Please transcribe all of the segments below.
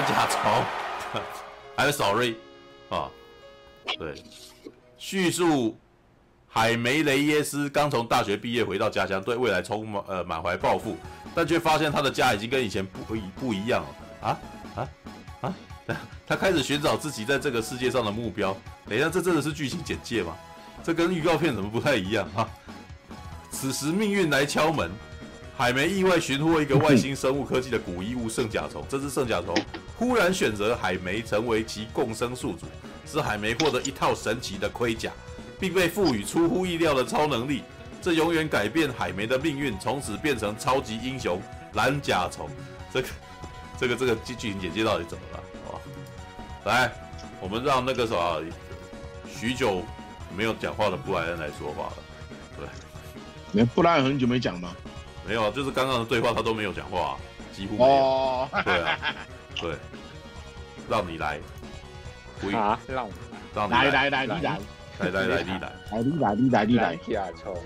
甲虫，还有 sorry 啊，对，叙述海梅雷耶斯刚从大学毕业回到家乡，对未来充满呃满怀抱负，但却发现他的家已经跟以前不一不一样了啊啊啊！他开始寻找自己在这个世界上的目标。等一下，这真的是剧情简介吗？这跟预告片怎么不太一样啊？此时命运来敲门。海梅意外寻获一个外星生物科技的古衣物圣甲虫，这只圣甲虫忽然选择海梅成为其共生宿主，使海梅获得一套神奇的盔甲，并被赋予出乎意料的超能力，这永远改变海梅的命运，从此变成超级英雄蓝甲虫。这个、这个、这个剧剧情简介到底怎么了？哦，来，我们让那个什么许久没有讲话的布莱恩来说话了。对，连布莱恩很久没讲吗？没有，就是刚刚的对话他都没有讲话、啊，几乎没有。哦，对啊，对，让你来。啊，让我让来来来，你来，来来来，你来，来你来，你来你来。甲虫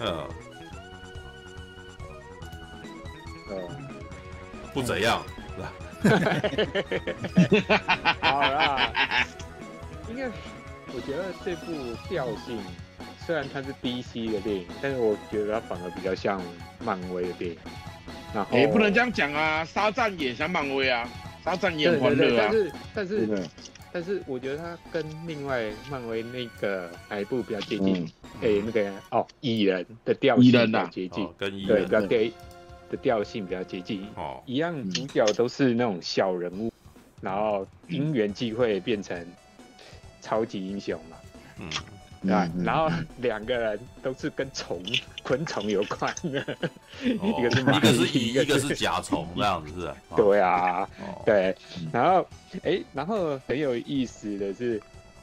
嗯。嗯。不怎样。好啦。应该，我觉得这部调性。虽然它是 DC 的电影，但是我觉得它反而比较像漫威的电影。然后也不能这样讲啊，沙赞也像漫威啊，沙赞也很欢乐啊。但是但是但是我觉得他跟另外漫威那个哪一部比较接近？诶、那个哦，蚁人的调性比较接近，哦、跟蚁人对比较给的调性比较接近。哦，一样主角都是那种小人物，然后因缘际会变成超级英雄嘛。嗯。啊，然后两个人都是跟虫、昆虫有关的，哦、一个是一个是蚁，一个是甲虫，这样子是？对啊，哦、对。然后，哎，然后很有意思的是，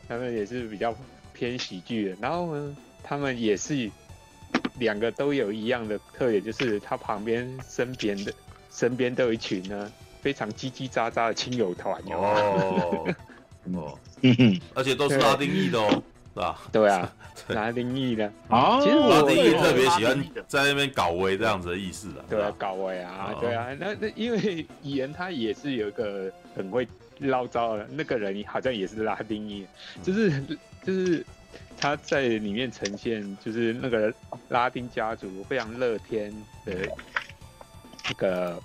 他们也是比较偏喜剧的。然后呢，他们也是两个都有一样的特点，就是他旁边身边的身边都有一群呢非常叽叽喳喳的亲友团哟。哦，哦，而且都是拉丁裔的哦。是吧？对啊，拉丁裔的啊，其实我拉丁裔特别喜欢在那边搞威这样子的意思的。对啊，搞威啊，对啊。那那因为蚁人他也是有一个很会唠叨的那个人，好像也是拉丁裔，就是就是他在里面呈现就是那个拉丁家族非常乐天的那个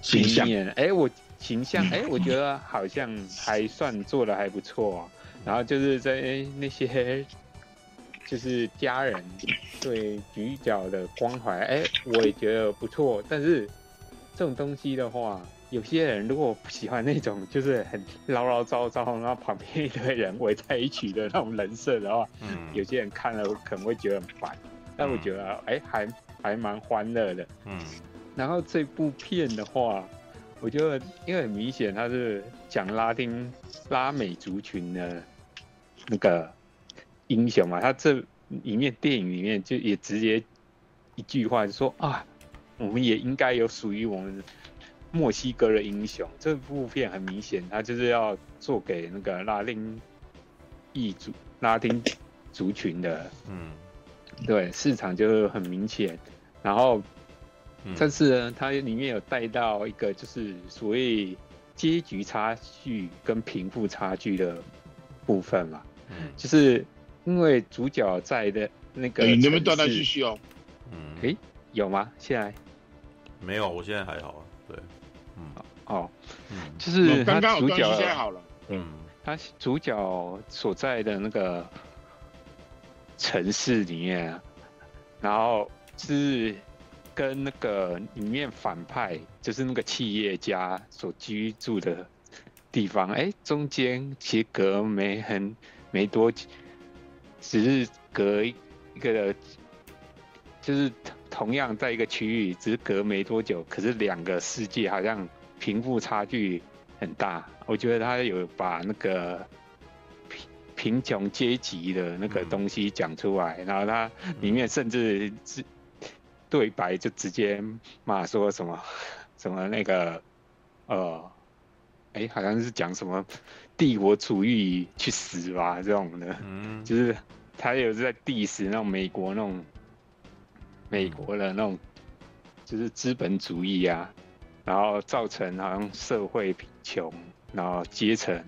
形象。哎，我形象哎，我觉得好像还算做的还不错啊。然后就是在那些，就是家人对主角的关怀，哎，我也觉得不错。但是这种东西的话，有些人如果不喜欢那种就是很唠唠叨叨，然后旁边一堆人围在一起的那种人设的话，嗯，有些人看了可能会觉得很烦。但我觉得，哎，还还蛮欢乐的。嗯。然后这部片的话。我觉得，因为很明显他是讲拉丁拉美族群的那个英雄嘛，他这里面电影里面就也直接一句话就说啊，我们也应该有属于我们墨西哥的英雄。这部片很明显，他就是要做给那个拉丁裔族拉丁族群的，嗯，对，市场就很明显。然后，嗯但是呢，它里面有带到一个就是所谓阶级差距跟贫富差距的部分嘛，嗯就是因为主角在的那个哎，城市，你们断断续续哦。嗯，诶有吗？现在？没有，我现在还好啊，对，嗯。哦，嗯。就是他刚刚主角现在好了。嗯。他主角所在的那个城市里面啊，然后是跟那个里面反派，就是那个企业家所居住的地方，哎，中间其实隔没很没多久，只是隔一个，就是同样在一个区域，只是隔没多久，可是两个世界好像贫富差距很大。我觉得他有把那个贫贫穷阶级的那个东西讲出来，然后他里面甚至是对白就直接骂说什么什么那个呃，哎，好像是讲什么帝国主义去死吧这种的，嗯，就是他有在 diss 那种美国那种美国的那种就是资本主义啊，然后造成好像社会贫穷。然后阶层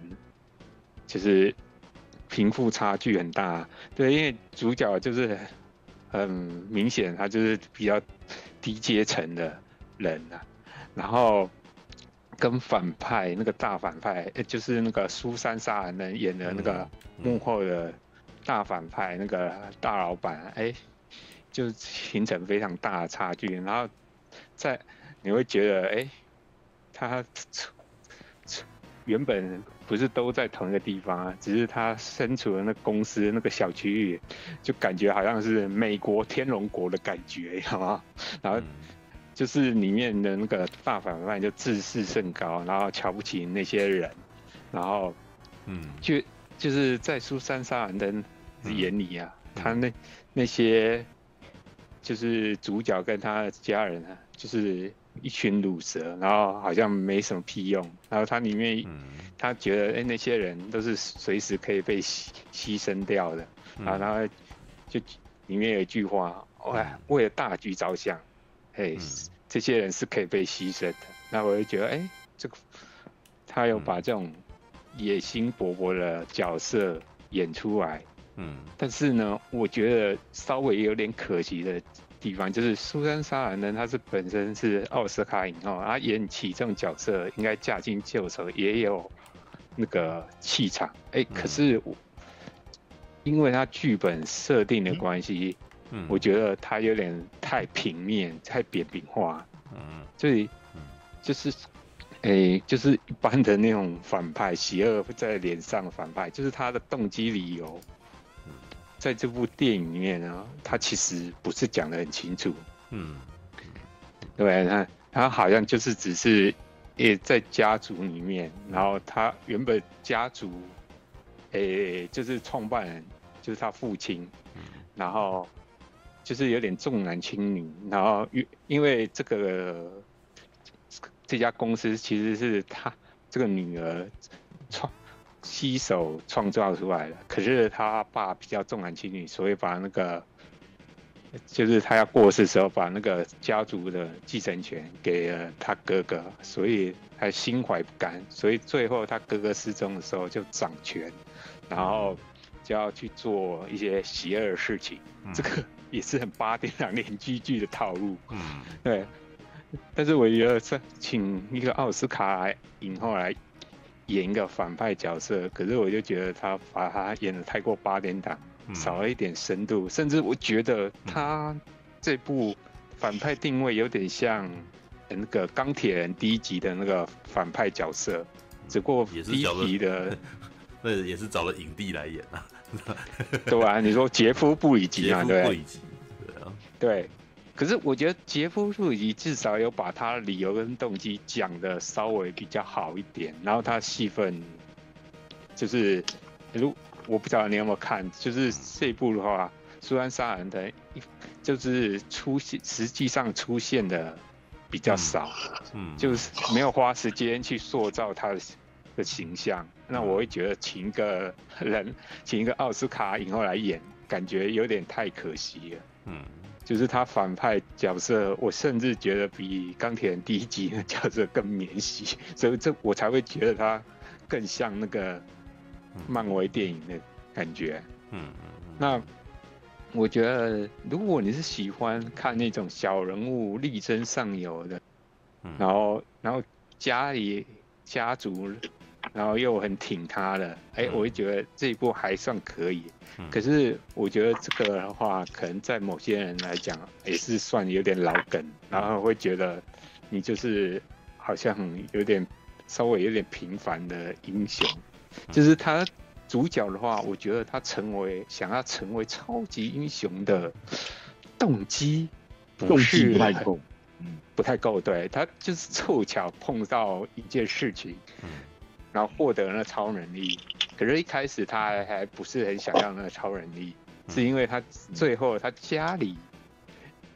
就是贫富差距很大，对，因为主角就是很明显，他就是比较低阶层的人啊。然后跟反派那个大反派，就是那个苏珊·莎兰人演的那个幕后的大反派，那个大老板，哎，就形成非常大的差距。然后在你会觉得，哎，他。原本不是都在同一个地方啊，只是他身处的那公司那个小区域，就感觉好像是美国天龙国的感觉，好吗？然后就是里面的那个大反派就自视甚高，然后瞧不起那些人，然后，嗯，就就是在苏珊·莎兰的眼里啊，他那那些就是主角跟他的家人啊，就是。一群乳蛇，然后好像没什么屁用。然后他里面，他觉得哎、欸，那些人都是随时可以被牺牺牲掉的。然后他就里面有一句话，哇，为了大局着想，哎，这些人是可以被牺牲的。那我就觉得，哎、欸，这个他有把这种野心勃勃的角色演出来。嗯，但是呢，我觉得稍微有点可惜的。地方就是苏珊·莎兰呢，她是本身是奥斯卡影后，她演起这种角色应该驾轻就熟，也有那个气场。哎、欸，可是我因为她剧本设定的关系，嗯，我觉得他有点太平面、太扁平化。嗯，所以就是，哎、欸，就是一般的那种反派，邪恶在脸上的反派，就是他的动机理由。在这部电影里面呢，他其实不是讲得很清楚。嗯，对，他他好像就是只是，也，在家族里面，然后他原本家族，诶，就是创办人就是他父亲，然后就是有点重男轻女，然后因因为这个这家公司其实是他这个女儿创。携手创造出来的，可是他爸比较重男轻女，所以把那个，就是他要过世的时候，把那个家族的继承权给了他哥哥，所以他心怀不甘，所以最后他哥哥失踪的时候就掌权，然后就要去做一些邪恶的事情，这个也是很八点档连续剧的套路，嗯，对，但是我觉得是请一个奥斯卡影后来。演一个反派角色，可是我就觉得他把他演的太过八点档，嗯，少了一点深度，甚至我觉得他这部反派定位有点像那个钢铁人第一集的那个反派角色，只不过第一集的 那也是找了影帝来演啊，对吧，啊？你说杰夫布里吉嘛，对，布里吉，对啊，对。可是我觉得杰夫·布里吉至少有把他的理由跟动机讲的稍微比较好一点，然后他戏份就是，如我不知道你有没有看，就是这一部的话，苏珊·杀人的就是出现，实际上出现的比较少，嗯，就是没有花时间去塑造他的的形象，那我会觉得请一个人，请一个奥斯卡影后来演，感觉有点太可惜了。嗯，就是他反派角色，我甚至觉得比钢铁人第一集的角色更免洗，所以这我才会觉得他更像那个漫威电影的感觉。嗯，那我觉得如果你是喜欢看那种小人物力争上游的，然后然后家里家族。然后又很挺他的，哎，我就觉得这一部还算可以。可是我觉得这个的话，可能在某些人来讲也是算有点老梗，然后会觉得你就是好像有点稍微有点平凡的英雄。就是他主角的话，我觉得他成为想要成为超级英雄的动机不是不太够，嗯，不太够。对，他就是凑巧碰到一件事情。然后获得了那超能力，可是，一开始他还还不是很想要那个超能力，是因为他最后他家里，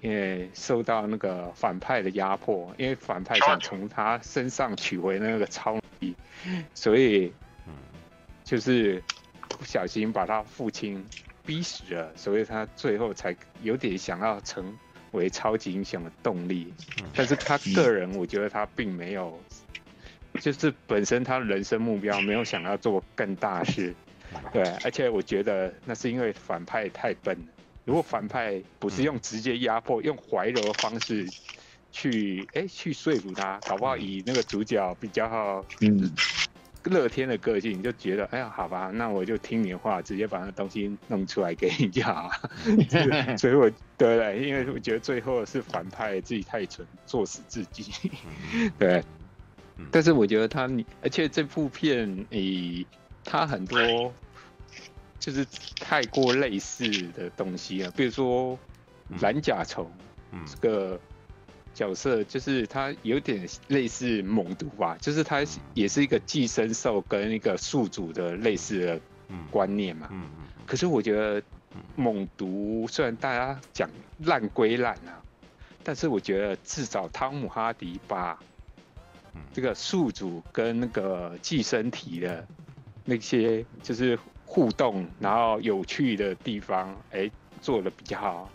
因为受到那个反派的压迫，因为反派想从他身上取回那个超能力，所以，就是不小心把他父亲逼死了，所以他最后才有点想要成为超级英雄的动力，但是他个人，我觉得他并没有。就是本身他的人生目标没有想要做更大事，对，而且我觉得那是因为反派太笨了。如果反派不是用直接压迫，用怀柔的方式去哎、欸、去说服他，搞不好以那个主角比较嗯乐天的个性，就觉得哎呀好吧，那我就听你的话，直接把那东西弄出来给你就好。所以我对对，因为我觉得最后是反派自己太蠢，作死自己，对。但是我觉得他，而且这部片，诶，他很多 就是太过类似的东西啊，比如说蓝甲虫这个角色，就是他有点类似猛毒吧，就是他也是一个寄生兽跟一个宿主的类似的观念嘛。可是我觉得猛毒虽然大家讲烂归烂啊，但是我觉得至少汤姆哈迪把。这个宿主跟那个寄生体的那些就是互动，然后有趣的地方，哎，做的比较好。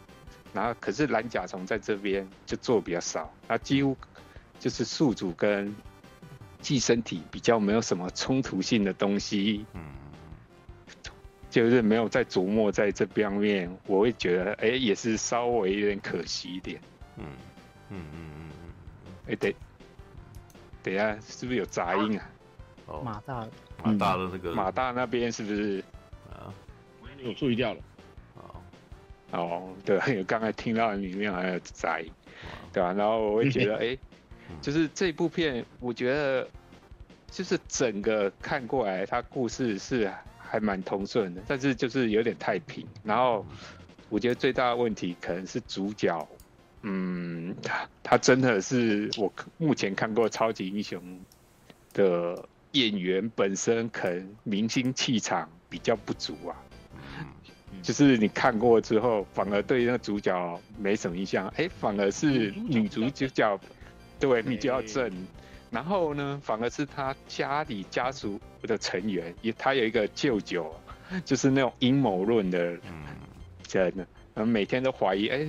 然后可是蓝甲虫在这边就做比较少，它几乎就是宿主跟寄生体比较没有什么冲突性的东西，嗯，就是没有在琢磨在这边面，我会觉得哎，也是稍微有点可惜一点，嗯。嗯嗯嗯嗯，哎对。等一下，是不是有杂音啊？哦，马大，马大的那个马大那边是不是啊？我注意掉了。哦，哦，对，刚才听到里面好像有杂音，对吧？然后我会觉得，哎，就是这部片，我觉得就是整个看过来，它故事是还蛮通顺的，但是就是有点太平。然后我觉得最大的问题可能是主角。嗯，他他真的是我目前看过超级英雄的演员本身，可能明星气场比较不足啊。就是你看过之后，反而对那个主角没什么印象。哎，反而是女主角，对，比较正。然后呢，反而是他家里家族的成员，也他有一个舅舅，就是那种阴谋论的人，真的，然后每天都怀疑，哎。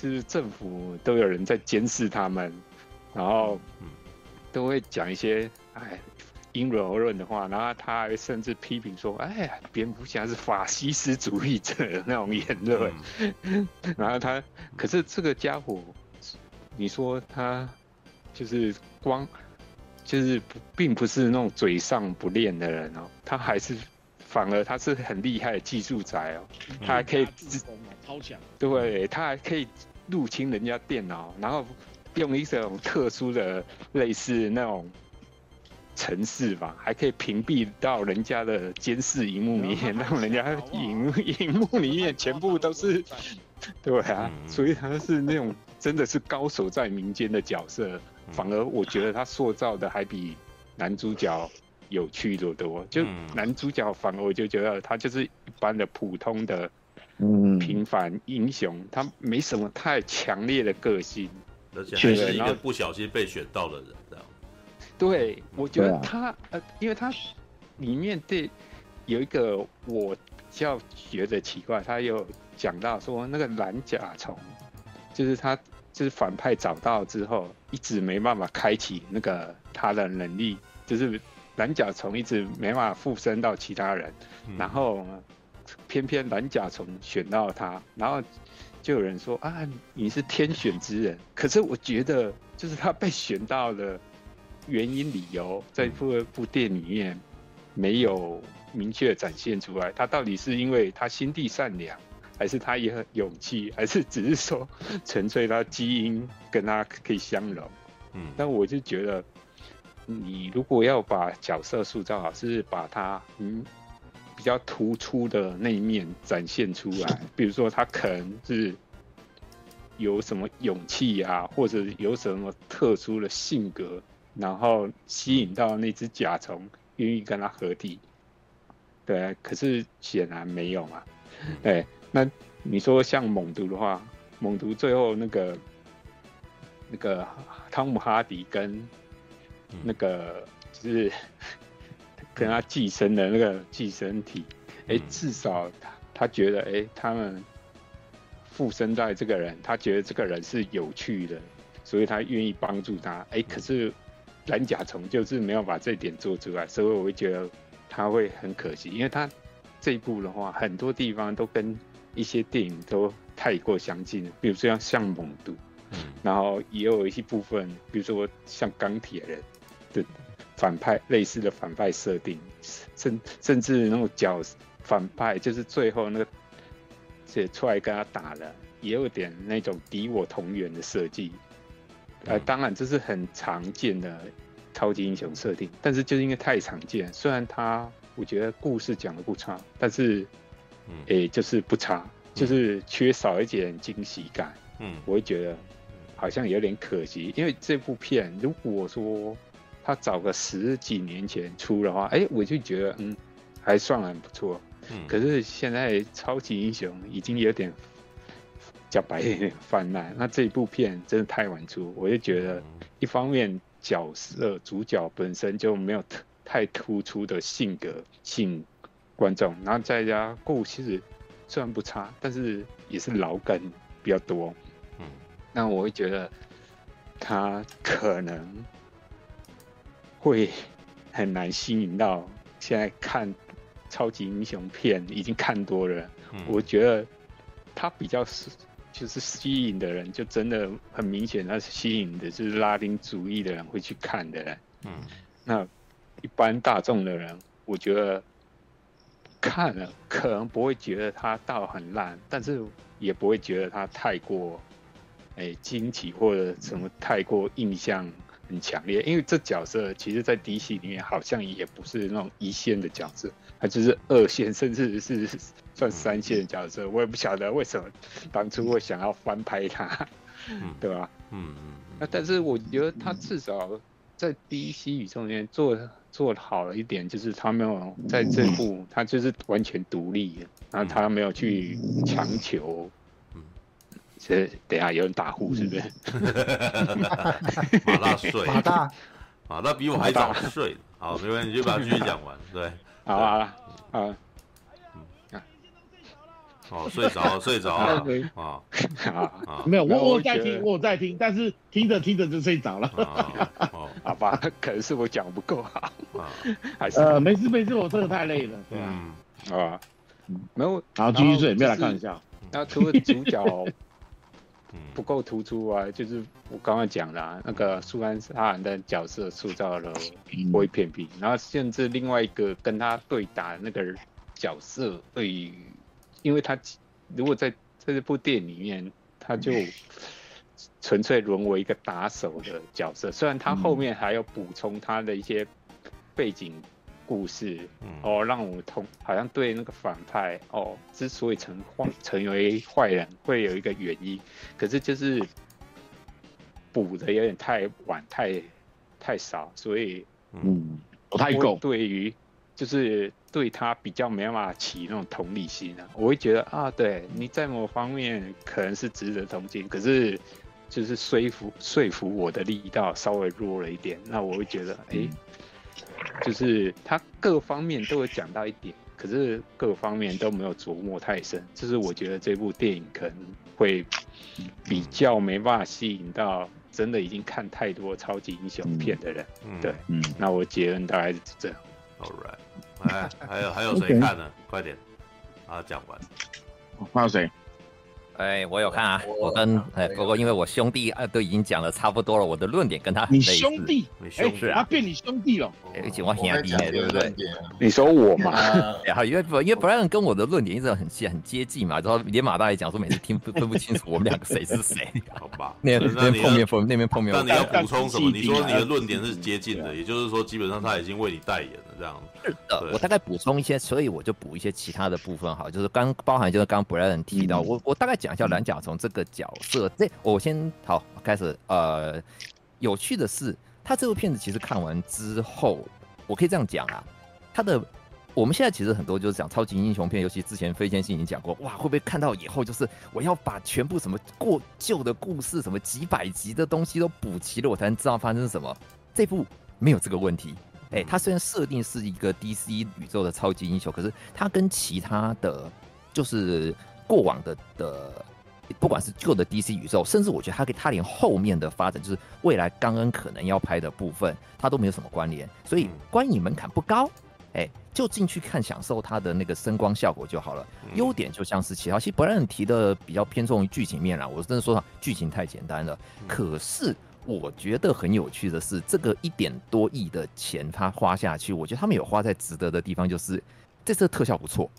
是政府都有人在监视他们，然后都会讲一些哎阴谋论的话，然后他还甚至批评说：“哎，蝙蝠侠是法西斯主义者的那种言论。嗯”然后他，可是这个家伙，你说他就是光就是不并不是那种嘴上不练的人哦，他还是反而他是很厉害的技术宅哦，他还可以自超强，对，他还可以。入侵人家电脑，然后用一种特殊的类似那种程式吧，还可以屏蔽到人家的监视荧幕里面，让人家荧 荧幕里面全部都是，对啊，所以他是那种真的是高手在民间的角色，反而我觉得他塑造的还比男主角有趣的多。就男主角反而我就觉得他就是一般的普通的。嗯，平凡英雄，他没什么太强烈的个性，而且还是一个不小心被选到的人，这样。对，我觉得他、呃，因为他里面对有一个我比较觉得奇怪，他有讲到说那个蓝甲虫，就是他就是反派找到之后，一直没办法开启那个他的能力，就是蓝甲虫一直没办法附身到其他人，嗯。然后偏偏蓝甲虫选到他，然后就有人说啊，你是天选之人，可是我觉得就是他被选到的原因理由，在这部电影里面没有明确展现出来，他到底是因为他心地善良，还是他也很勇气，还是只是说纯粹他基因跟他可以相容？嗯，但我就觉得，你如果要把角色塑造好，是把他嗯比较突出的那一面展现出来，比如说他可能是有什么勇气啊，或者有什么特殊的性格，然后吸引到那只甲虫愿意跟他合体。对啊，可是显然没有嘛。对，那你说像猛毒的话，猛毒最后那个那个汤姆哈迪跟那个就是跟他寄生的那个寄生体，哎、嗯至少他他觉得哎，他们附身在这个人，他觉得这个人是有趣的，所以他愿意帮助他。哎，可是蓝甲虫就是没有把这一点做出来，所以我会觉得他会很可惜，因为他这一部的话，很多地方都跟一些电影都太过相近了，比如说像像猛毒。嗯然后也有一些部分，比如说像钢铁人的反派类似的反派设定，甚甚至那种角反派，就是最后那个写出来跟他打了，也有点那种敌我同源的设计。呃，嗯当然这是很常见的超级英雄设定，但是就是因为太常见，虽然他我觉得故事讲的不差，但是嗯诶就是不差，就是缺少一点惊喜感。嗯我会觉得好像有点可惜，因为这部片如果说他找个十几年前出的话，哎、我就觉得嗯还算很不错。嗯，可是现在超级英雄已经有点讲白一点泛滥，那这一部片真的太晚出，我就觉得一方面角色主角本身就没有特太突出的性格性观众，然后再加故事虽然不差，但是也是老梗比较多。嗯那我会觉得他可能会很难吸引到现在看超级英雄片已经看多了我觉得他比较是就是吸引的人，就真的很明显，他是吸引的就是拉丁主义的人会去看的人。嗯那一般大众的人，我觉得看了可能不会觉得他到很烂，但是也不会觉得他太过哎惊奇或者什么太过印象很强烈，因为这角色其实在 DC 里面好像也不是那种一线的角色，他就是二线甚至是算三线的角色，我也不晓得为什么当初会想要翻拍他，嗯对吧？嗯那但是我觉得他至少在 DC 宇宙里面做做好了一点，就是他没有在这部他就是完全独立的，然后他没有去强求。嗯这等下有人打呼是不是？马大睡，马大，马大比我还早睡。好，没问题，就把它继续讲完。对，好啊好了啊哦，睡着了，睡着了。啊啊没有，我我在听，我有在听，但是听着听着就睡着了。好。吧，可能是我讲不够好，啊，还是呃，没事没事，我真的太累了，对啊。嗯好吧？没有，然后继续睡，没有来然后就是开玩笑。那除了主角嗯不够突出啊，就是我刚刚讲的、啊、那个苏安·哈兰的角色塑造了不会偏僻，然后甚至另外一个跟他对打的那个角色，对于，因为他如果在在这部电影里面，他就纯粹沦为一个打手的角色，虽然他后面还要补充他的一些背景故事，嗯。哦，让我同好像对那个反派哦，之所以成坏成为坏人，会有一个原因，可是就是补的有点太晚，太太少，所以嗯，不太够。对于就是对他比较没办法起那种同理心啊，我会觉得啊，对你在某方面可能是值得同情，可是就是说服说服我的力道稍微弱了一点，那我会觉得，哎、欸，就是他各方面都有讲到一点，可是各方面都没有琢磨太深，这是我觉得这部电影可能会比较没办法吸引到真的已经看太多超级英雄片的人。嗯、对，嗯，那我结论大概是这样。All right，哎，还有还有谁看呢？快点，啊，讲完，还有谁？哎，我有看啊，我跟哎，不过因为我兄弟啊都已经讲的差不多了，我的论点跟他你兄弟，哎，他变你兄弟了，哎，请我兄弟，对不对？你说我嘛？然后因为因为 Brian 跟我的论点一直很接很接近嘛，然后连马大爷讲说每次听分不清楚我们两个谁是谁，好吧？那那边碰面碰那边碰面，那你要补充什么？你说你的论点是接近的，也就是说基本上他已经为你代言了，这样。是的，我大概补充一些，所以我就补一些其他的部分哈，就是刚包含就是刚 Brian 提到，我我大概讲一下蓝甲虫这。这个角色，这我先好开始。呃，有趣的是，他这部片子其实看完之后，我可以这样讲啊，他的我们现在其实很多就是讲超级英雄片，尤其之前飞天信已经讲过，哇，会不会看到以后就是我要把全部什么过旧的故事，什么几百集的东西都补齐了，我才能知道发生什么？这部没有这个问题。哎，他虽然设定是一个 DC 宇宙的超级英雄，可是他跟其他的就是过往的的。不管是旧的 DC 宇宙，甚至我觉得他跟他连后面的发展，就是未来刚恩可能要拍的部分，他都没有什么关联，所以观影门槛不高，哎、欸，就进去看，享受它的那个声光效果就好了。优点就像是其他，其实不然提的比较偏重于剧情面啦。我真的说上剧情太简单了。可是我觉得很有趣的是，这个一点多亿的钱他花下去，我觉得他们有花在值得的地方，就是这次特效不错。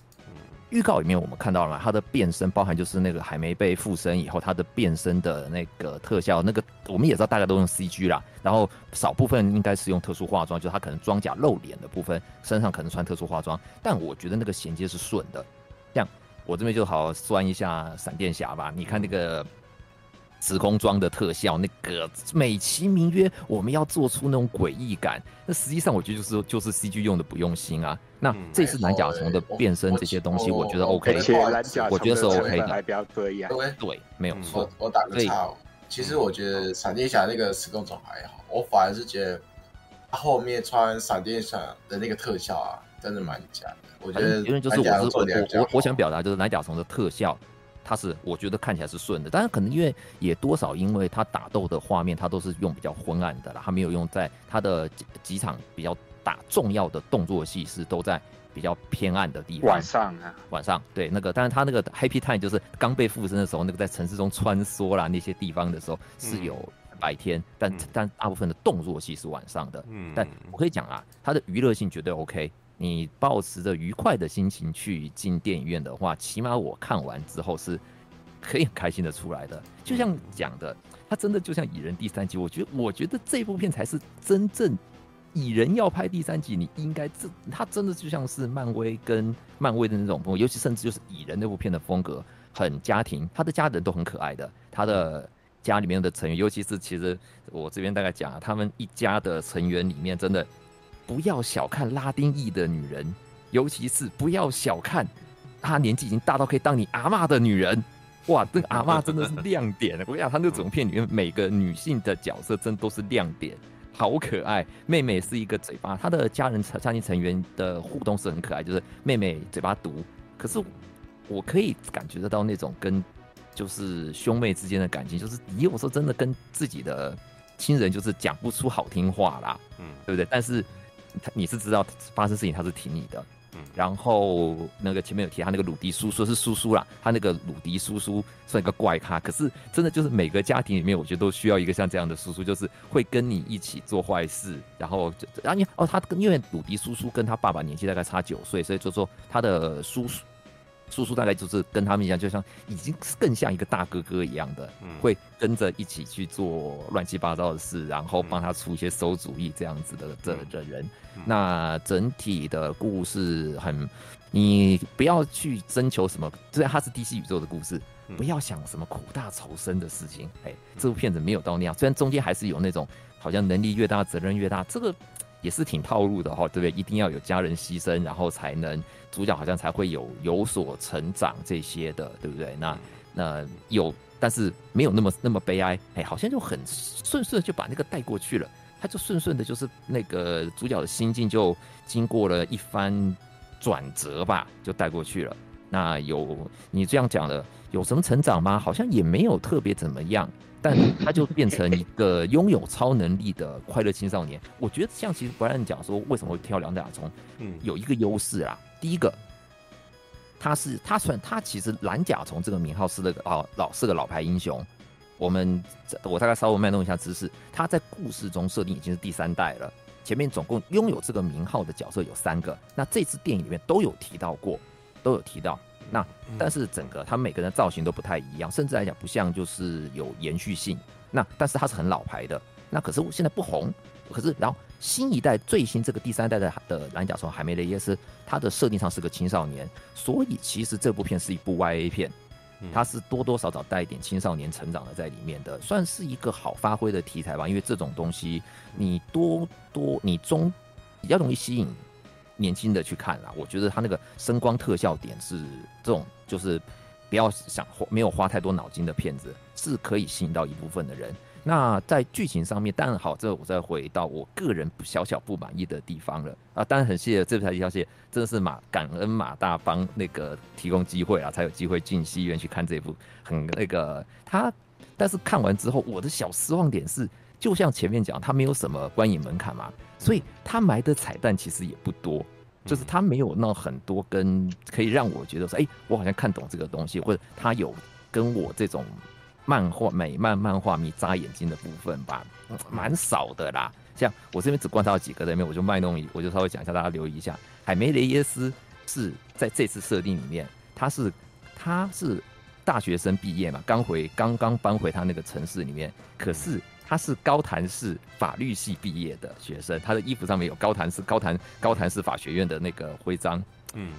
预告里面我们看到了嘛，他的变身包含就是那个海梅被附身以后，他的变身的那个特效，那个我们也知道大家都用 CG 啦，然后少部分应该是用特殊化妆，就是他可能装甲露脸的部分，身上可能穿特殊化妆，但我觉得那个衔接是顺的。这样我这边就好算一下闪电侠吧，你看那个。时空装的特效，那个美其名曰我们要做出那种诡异感，那实际上我觉得就是就是 CG 用的不用心啊。那这次蓝甲虫的变身这些东西，我觉得 OK，我觉得是 OK 的。还不要这样，对，没有错。我打个岔，其实我觉得闪电侠那个时空装还好，我反而是觉得他后面穿闪电侠的那个特效啊，真的蛮假的。我觉得因为就是我是我我我想表达就是蓝甲虫的特效。它是我觉得看起来是顺的，但是可能因为也多少因为它打斗的画面，它都是用比较昏暗的啦，它没有用在它的几几场比较大重要的动作戏是都在比较偏暗的地方。晚上啊，晚上对那个，但是他那个 Happy Time 就是刚被附身的时候，那个在城市中穿梭啦那些地方的时候是有白天，嗯、但但大部分的动作戏是晚上的。嗯，但我可以讲啊，它的娱乐性绝对 OK。你抱持着愉快的心情去进电影院的话，起码我看完之后是可以很开心的出来的。就像讲的，他真的就像蚁人第三集，我觉得我觉得这部片才是真正蚁人要拍第三集，你应该这他真的就像是漫威跟漫威的那种风格，尤其甚至就是蚁人那部片的风格，很家庭，他的家人都很可爱的，他的家里面的成员，尤其是其实我这边大概讲，他们一家的成员里面真的。不要小看拉丁裔的女人，尤其是不要小看她年纪已经大到可以当你阿嬷的女人。哇，这个阿嬷真的是亮点！我跟你讲，她那整片里面每个女性的角色真都是亮点，好可爱。妹妹是一个嘴巴，她的家人家庭成员的互动是很可爱，就是妹妹嘴巴毒，可是我可以感觉得到那种跟就是兄妹之间的感情，就是你有时候真的跟自己的亲人就是讲不出好听话啦，嗯，对不对？但是。他你是知道发生事情，他是挺你的，嗯，然后那个前面有提他那个鲁迪叔叔是叔叔啦，他那个鲁迪叔叔算一个怪咖，可是真的就是每个家庭里面，我觉得都需要一个像这样的叔叔，就是会跟你一起做坏事，然后然后你哦，他因为鲁迪叔叔跟他爸爸年纪大概差九岁，所以就说他的叔叔。叔叔大概就是跟他们一样，就像已经更像一个大哥哥一样的，会跟着一起去做乱七八糟的事，然后帮他出一些馊主意这样子的这的人。那整体的故事很，你不要去征求什么，虽然它是 DC 宇宙的故事，不要想什么苦大仇深的事情。哎，这部片子没有到那样，虽然中间还是有那种好像能力越大责任越大，这个。也是挺套路的哈，对不对？一定要有家人牺牲，然后才能主角好像才会有有所成长这些的，对不对？那那有但是没有那么那么悲哀，哎，好像就很顺顺的就把那个带过去了。他就顺顺的，就是那个主角的心境就经过了一番转折吧，就带过去了。那有你这样讲的，有什么成长吗？好像也没有特别怎么样，但他就变成一个拥有超能力的快乐青少年。我觉得像其实不然讲说为什么会挑两甲虫，嗯，有一个优势啊。第一个，他是他算他其实蓝甲虫这个名号是那个哦老是个老牌英雄。我们我大概稍微卖弄一下知识，他在故事中设定已经是第三代了。前面总共拥有这个名号的角色有三个，那这次电影里面都有提到过，都有提到。那但是整个他们每个人的造型都不太一样，甚至来讲不像就是有延续性。那但是他是很老牌的，那可是我现在不红，可是然后新一代最新这个第三代的的蓝甲虫海梅雷耶斯，它的设定上是个青少年，所以其实这部片是一部 YA 片。它是多多少少带一点青少年成长的在里面的，算是一个好发挥的题材吧。因为这种东西，你多多你中比较容易吸引年轻的去看啦。我觉得他那个声光特效点是这种，就是不要想没有花太多脑筋的片子，是可以吸引到一部分的人。那在剧情上面，当然好，这我再回到我个人小小不满意的地方了啊！当然很谢谢这台一条线，真的是马感恩马大帮那个提供机会啊，才有机会进戏院去看这部很那个他。但是看完之后，我的小失望点是，就像前面讲，他没有什么观影门槛嘛，所以他埋的彩蛋其实也不多，就是他没有那很多跟可以让我觉得说，哎，我好像看懂这个东西，或者他有跟我这种。漫画美漫漫画迷扎眼睛的部分吧，蛮少的啦。像我这边只观察到几个在里面，我就卖弄，我就稍微讲一下，大家留意一下。海梅雷耶斯是在这次设定里面，他是他是大学生毕业嘛，刚回刚刚搬回他那个城市里面，可是他是高谭市法律系毕业的学生，他的衣服上面有高谭市高谭高谭市法学院的那个徽章。嗯，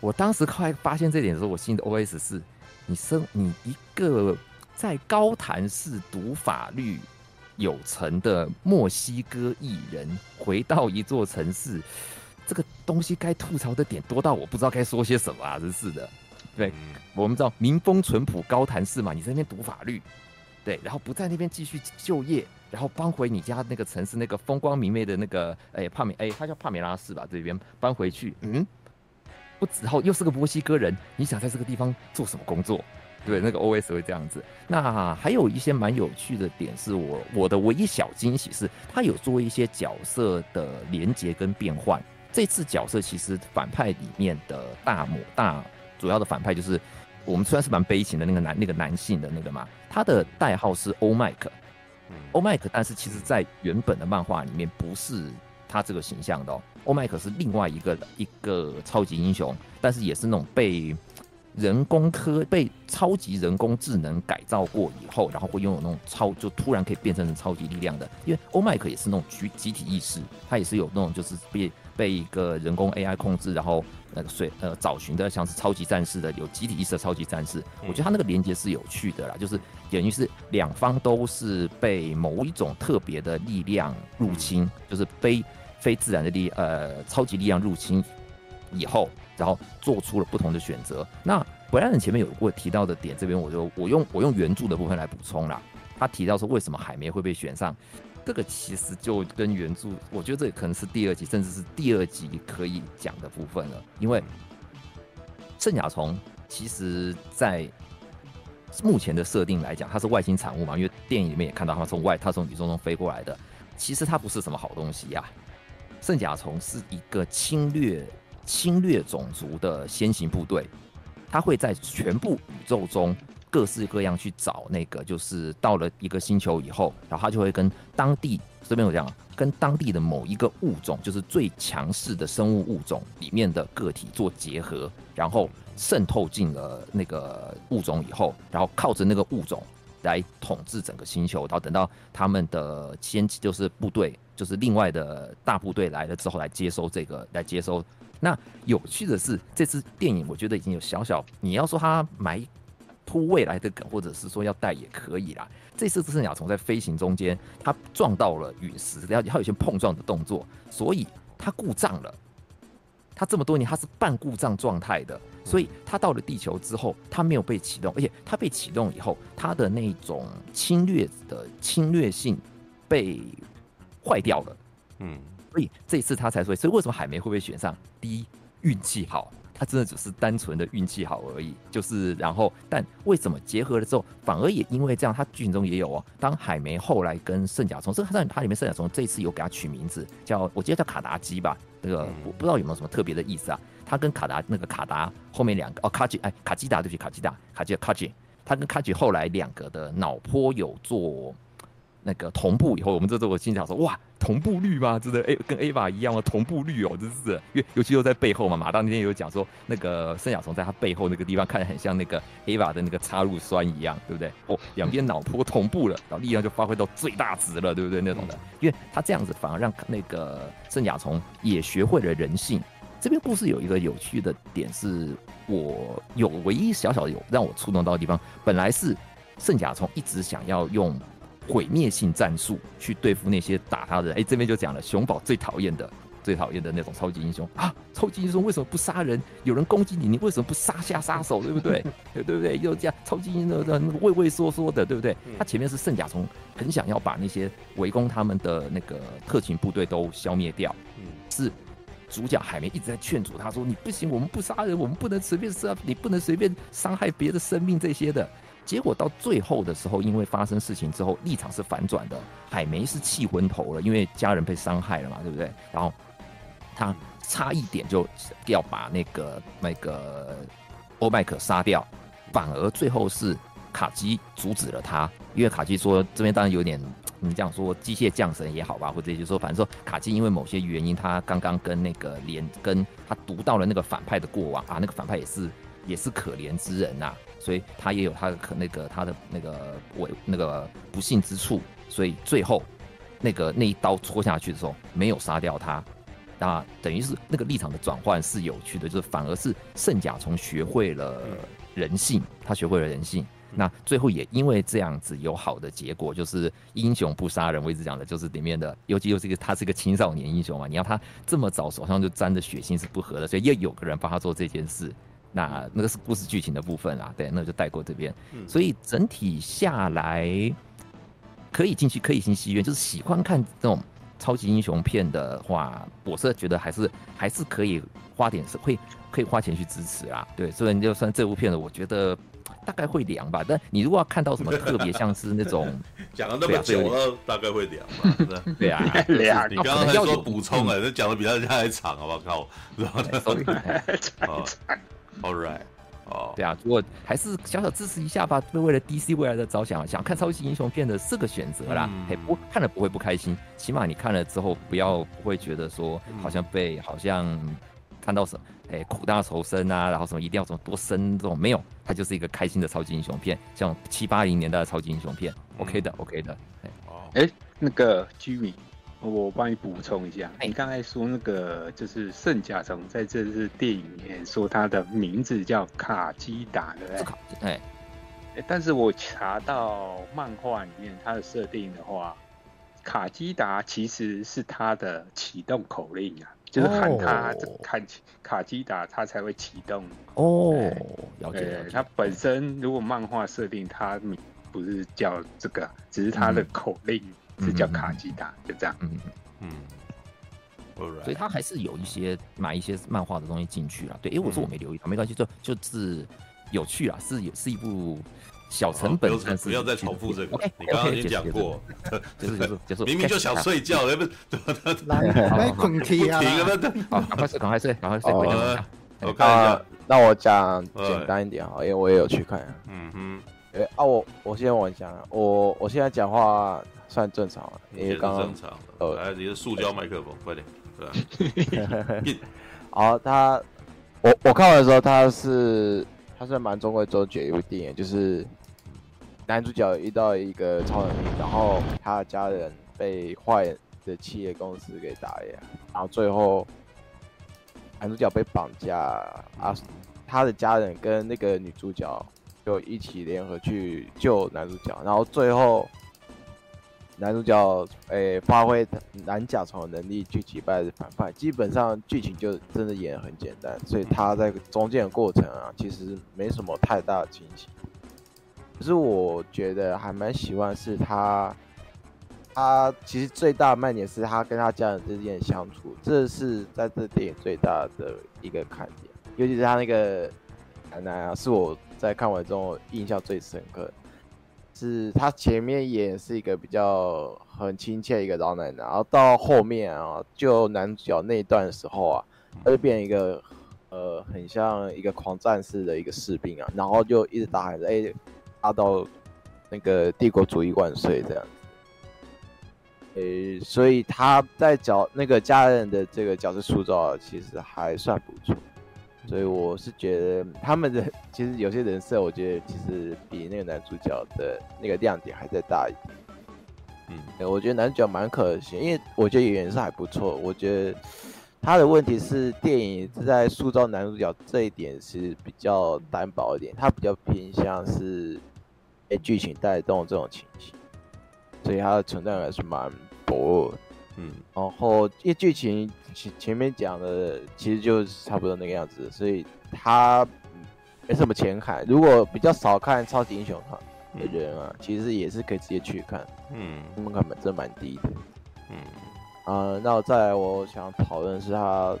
我当时后来发现这点的时候，我心里的 OS 是：你生你一个。在高谭市读法律有成的墨西哥艺人回到一座城市，这个东西该吐槽的点多到我不知道该说些什么啊！真是的，对，我们知道民风淳朴高谭市嘛，你在那边读法律，对，然后不在那边继续就业，然后搬回你家那个城市那个风光明媚的那个哎帕梅哎，他叫帕梅拉市吧，这边搬回去，嗯，不，然后又是个墨西哥人，你想在这个地方做什么工作？对，那个 OS 会这样子。那还有一些蛮有趣的点，是我我的唯一小惊喜是，他有做一些角色的连接跟变换。这次角色其实反派里面的大魔大主要的反派就是我们虽然是蛮悲情的那个男那个男性的那个嘛，他的代号是欧麦克，欧麦克，但是其实在原本的漫画里面不是他这个形象的哦，欧麦克是另外一个一个超级英雄，但是也是那种被。人工科被超级人工智能改造过以后，然后会拥有那种超，就突然可以变成超级力量的。因为欧麦克也是那种集集体意识，他也是有那种就是被被一个人工 AI 控制，然后那个水呃找寻的像是超级战士的有集体意识的超级战士。我觉得他那个连接是有趣的啦，就是等于是两方都是被某一种特别的力量入侵，就是非非自然的力呃超级力量入侵以后。然后做出了不同的选择。那布莱恩前面有过提到的点，这边我就我用我用原著的部分来补充啦。他提到说，为什么海绵会被选上，这个其实就跟原著，我觉得这可能是第二集，甚至是第二集可以讲的部分了。因为圣甲虫其实在目前的设定来讲，它是外星产物嘛，因为电影里面也看到它从外，它从宇宙中飞过来的。其实它不是什么好东西呀、圣甲虫是一个侵略。侵略种族的先行部队，他会在全部宇宙中各式各样去找那个，就是到了一个星球以后，然后他就会跟当地这边有讲，跟当地的某一个物种，就是最强势的生物物种里面的个体做结合，然后渗透进了那个物种以后，然后靠着那个物种来统治整个星球，然后等到他们的先就是部队，就是另外的大部队来了之后，来接收这个，来接收。那有趣的是，这次电影我觉得已经有小小，你要说它埋铺未来的梗，或者是说要带也可以啦。这次只是鸟虫在飞行中间，它撞到了陨石，然后它有些碰撞的动作，所以它故障了。它这么多年它是半故障状态的，所以它到了地球之后，它没有被启动，而且它被启动以后，它的那种侵略的侵略性被坏掉了。嗯，所以这一次他才说，所以为什么海梅会不会选上？第一，运气好。他真的只是单纯的运气好而已，就是然后，但为什么结合了之后，反而也因为这样，他剧情中也有哦。当海梅后来跟圣甲虫，这个它里面圣甲虫这次有给他取名字，叫我记得叫卡达基吧，那个我不知道有没有什么特别的意思啊。他跟卡达那个卡达后面两个哦卡吉哎卡基达对不起卡基达卡基卡吉，他跟卡吉后来两个的脑波有做。那个同步以后，我们这时候我心想说：哇，同步率吗？真的，哎，跟 Ava 一样啊，同步率哦，真是。因为尤其又在背后嘛，马当那天有讲说，那个圣甲虫在他背后那个地方看着很像那个 Ava 的那个插入栓一样，对不对？哦，两边脑波同步了，然后力量就发挥到最大值了，对不对？那种的，因为他这样子反而让那个圣甲虫也学会了人性。这边故事有一个有趣的点是，我有唯一小小有让我触动到的地方，本来是圣甲虫一直想要用。毁灭性战术去对付那些打他的人，哎，这边就讲了熊宝最讨厌的、最讨厌的那种超级英雄啊！超级英雄为什么不杀人？有人攻击你，你为什么不杀下杀手？对不对？对不对？又这样，超级英雄的畏畏缩缩的，对不对？他前面是圣甲虫，很想要把那些围攻他们的那个特勤部队都消灭掉。是主角海绵一直在劝阻他说：“你不行，我们不杀人，我们不能随便杀，你不能随便伤害别的生命这些的。”结果到最后的时候，因为发生事情之后，立场是反转的。海梅是气昏头了，因为家人被伤害了嘛，对不对？然后他差一点就要把那个那个欧麦克杀掉，反而最后是卡基阻止了他。因为卡基说这边当然有点，你这样说机械降神也好吧，或者就是说反正说卡基因为某些原因，他刚刚跟那个连跟他读到了那个反派的过往啊，那个反派也是也是可怜之人呐、啊。所以他也有他的可那个他的那个为那个不幸之处，所以最后那个那一刀戳下去的时候没有杀掉他，那等于是那个立场的转换是有趣的，就是反而是圣甲虫学会了人性，他学会了人性，那最后也因为这样子有好的结果，就是英雄不杀人，我一直讲的就是里面的，尤其又是一个他是一个青少年英雄嘛，你要他这么早手上就沾着血腥是不合的，所以又有个人帮他做这件事。那那个是故事剧情的部分啦，对，那就带过这边。所以整体下来，可以进去，可以进戏院。就是喜欢看这种超级英雄片的话，我是觉得还是还是可以花点是会可以花钱去支持啊。对，所以你就算这部片子，我觉得大概会凉吧。但你如果要看到什么特别像是那种 讲了那么久了，大概会凉吧？对啊，凉。你刚刚还说补充哎，这讲的比他还长，好不好？然后他。All right，哦，对啊，如果还是小小支持一下吧，为了 DC 未来的着想，想看超级英雄片的四个选择啦，哎、嗯，不看了不会不开心，起码你看了之后不要不会觉得说好像被、嗯、好像看到什么哎苦大仇深啊，然后什么一定要什么多深这种没有，它就是一个开心的超级英雄片，像七八零年代的超级英雄片、嗯、，OK 的 OK 的，哎，哎，那个 Jimmy。我帮你补充一下，你刚才说那个就是圣甲虫在这次电影里面说它的名字叫卡基达，对不对？哎，但是我查到漫画里面它的设定的话，卡基达其实是它的启动口令啊，就是喊它看卡基达，它才会启动。哦，了解了解。他本身如果漫画设定它名不是叫这个，只是它的口令。是叫卡吉达，就这样。嗯嗯，所以他还是有一些买一些漫画的东西进去了。对，因为我说我没留意，没关系，就就是有趣啊，是有是一部小成本。不要再重复这个，你刚刚已经讲过，就是就是就是，明明就想睡觉，要不来来滚题啊！好，赶快睡，赶快睡，赶快睡。我看一下，那我讲简单一点哈，因为我也有去看。嗯哼，哎啊，我我先我讲，我我现在讲话。算正常了，因为刚刚正常的。呃，来，你的塑胶麦克风，快点，对吧？好，他，我我看完的时候，他是，他是蛮中规中矩的一部电影，就是男主角遇到一个超能力，然后他的家人被坏的企业公司给打压，然后最后男主角被绑架啊，他的家人跟那个女主角就一起联合去救男主角，然后最后。男主角诶发挥男甲虫的能力去击败反派，基本上剧情就真的演得很简单，所以他在中间的过程啊，其实没什么太大的惊喜。可是我觉得还蛮喜欢是他，他其实最大的卖点是他跟他家人之间的相处，这是在这电影最大的一个看点，尤其是他那个奶奶啊，是我在看完之后印象最深刻的。是他前面演是一个比较很亲切一个老奶奶，然后到后面啊，就男主角那一段的时候啊，他就变一个呃很像一个狂战士的一个士兵啊，然后就一直打喊着“哎，打到那个帝国主义万岁”这样子。诶，所以他在角那个家人的这个角色塑造其实还算不错。所以我是觉得他们的其实有些人设，我觉得其实比那个男主角的那个亮点还在大一点。嗯，我觉得男主角蛮可惜，因为我觉得演员是还不错。我觉得他的问题是电影是在塑造男主角这一点是比较单薄一点，他比较偏向是被剧情带动这种情形，所以他的存在感是蛮薄弱的。嗯，然后因为剧情前前面讲的其实就差不多那个样子，所以他没什么前看。如果比较少看超级英雄的人啊，其实也是可以直接去看。嗯，门槛真蛮低的。嗯，啊，那我再来，我想讨论是他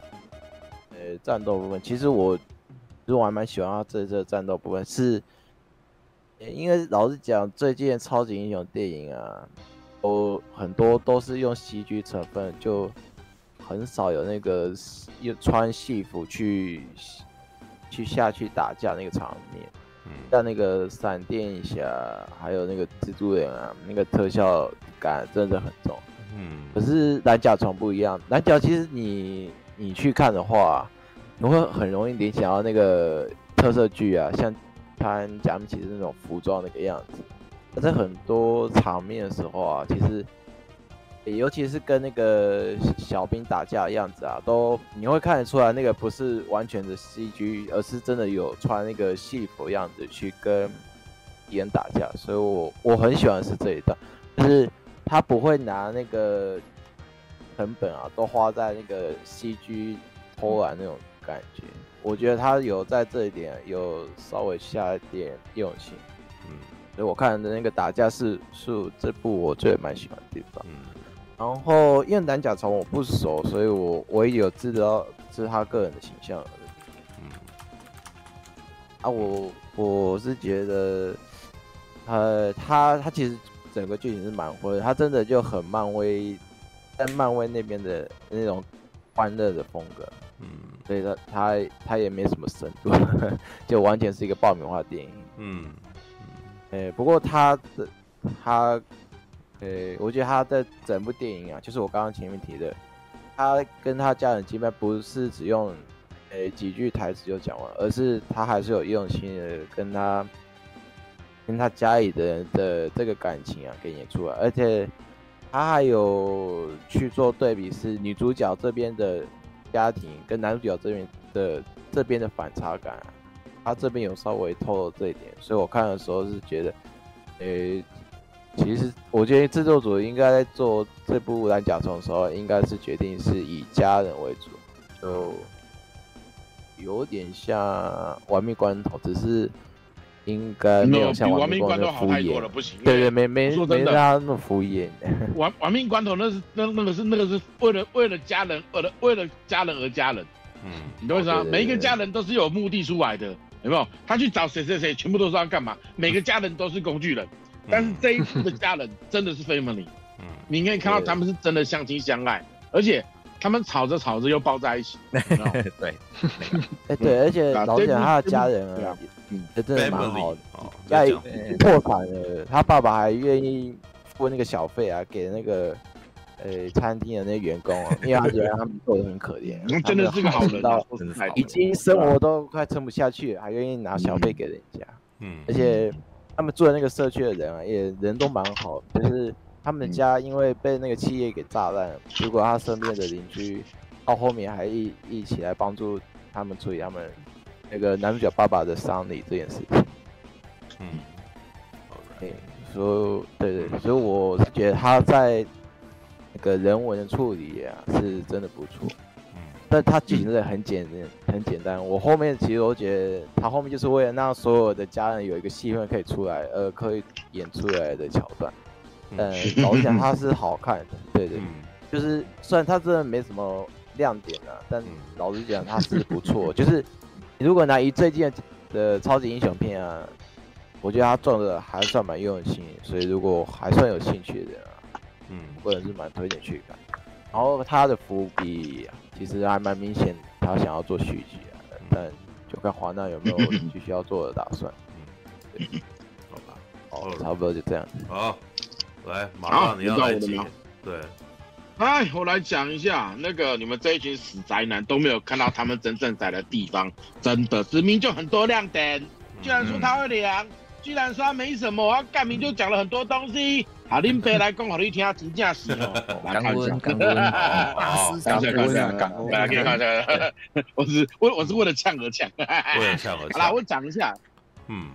呃战斗部分。其实我其实我还蛮喜欢他这这战斗部分，是因为老实讲，最近超级英雄电影啊。都很多都是用 CG 成分，就很少有那个又穿戏服去去下去打架那个场面。嗯，像那个闪电侠还有那个蜘蛛人啊，那个特效感真的很重。嗯，可是蓝甲虫不一样，蓝甲其实你你去看的话，你会很容易联想到那个特色剧啊，像他假面骑士那种服装那个样子。在很多场面的时候啊，其实，尤其是跟那个小兵打架的样子啊，都你会看得出来，那个不是完全的 CG，而是真的有穿那个戏服样子去跟敌人打架。所以我我很喜欢是这一段，就是他不会拿那个成本啊，都花在那个 CG 偷懒那种感觉。我觉得他有在这一点有稍微下一点用心。所以我看的那个打架是是这部我最蛮喜欢的地方。嗯，然后因为蓝甲虫我不熟，所以我我也有知道是他个人的形象而已。嗯，啊，我我是觉得，呃，他他其实整个剧情是蛮灰的，他真的就很漫威，在漫威那边的那种欢乐的风格。嗯，所以他他他也没什么深度，就完全是一个爆米花电影。嗯。诶、不过他的他，诶、我觉得他的整部电影啊，就是我刚刚前面提的，他跟他家人见面不是只用诶、几句台词就讲完，而是他还是有用心的跟他跟他家里的人的这个感情啊给演出来，而且他还有去做对比，是女主角这边的家庭跟男主角这边的这边的反差感、啊。他这边有稍微透露这一点，所以我看的时候是觉得，诶、欸，其实我觉得制作组应该在做这部蓝甲虫的时候，应该是决定是以家人为主，就有点像玩命关头，只是应该没有像玩命关头好太多了，不行。对对，没没没让他那么敷衍。玩玩命关头那是那那个是那个是为了为了家人，为了为了家人而家人。嗯，你懂我意思吗？每一个家人都是有目的出来的。有没有？他去找谁谁谁，全部都是要干嘛？每个家人都是工具人，但是这一次的家人 真的是 family。嗯，你可以看到他们是真的相亲相爱，而且他们吵着吵着又抱在一起。对，哎对，而且老实讲他的家人啊，嗯，真的蛮好的。在破产了，他爸爸还愿意付那个小费啊，给那个。呃，餐厅的那些员工啊，因为他觉得他们做的很可怜，真的是个好人，到已经生活都快撑不下去了，还愿意拿小费给人家。嗯，而且他们住的那个社区的人啊，也人都蛮好，就是他们的家因为被那个企业给炸烂了，结果他身边的邻居到后面还一一起来帮助他们处理他们那个男主角爸爸的丧礼这件事情。嗯，对，所以对对，所以我是觉得他在那个人文的处理啊，是真的不错。嗯，但他剧情真的很简单，很简单。我后面其实我觉得他后面就是为了让所有的家人有一个戏份可以出来，呃可以演出来的桥段。嗯，老实讲，他是好看的。对对，就是虽然他真的没什么亮点啊，但老实讲，他是不错。就是如果拿一最近的超级英雄片啊。我觉得他做的还算蛮用心，所以如果还算有兴趣的人啊，嗯，个人是蛮推荐去看。然后他的伏笔其实还蛮明显，他想要做续集啊，但就看华纳有没有继续要做的打算。嗯，对，好吧，好，差不多就这样。好，来，马上你要来接。对，哎，我来讲一下那个你们这一群死宅男都没有看到他们真正在的地方，真的，明明就很多亮点，居然说他会凉。居然说他没什么，我干明就讲了很多东西。好，林北来讲好你听，真正是 哦。感恩感恩，大师感恩感恩，大家可以看一下。我是我我是为了呛而呛，为了呛而呛。好啦，我讲一下，嗯，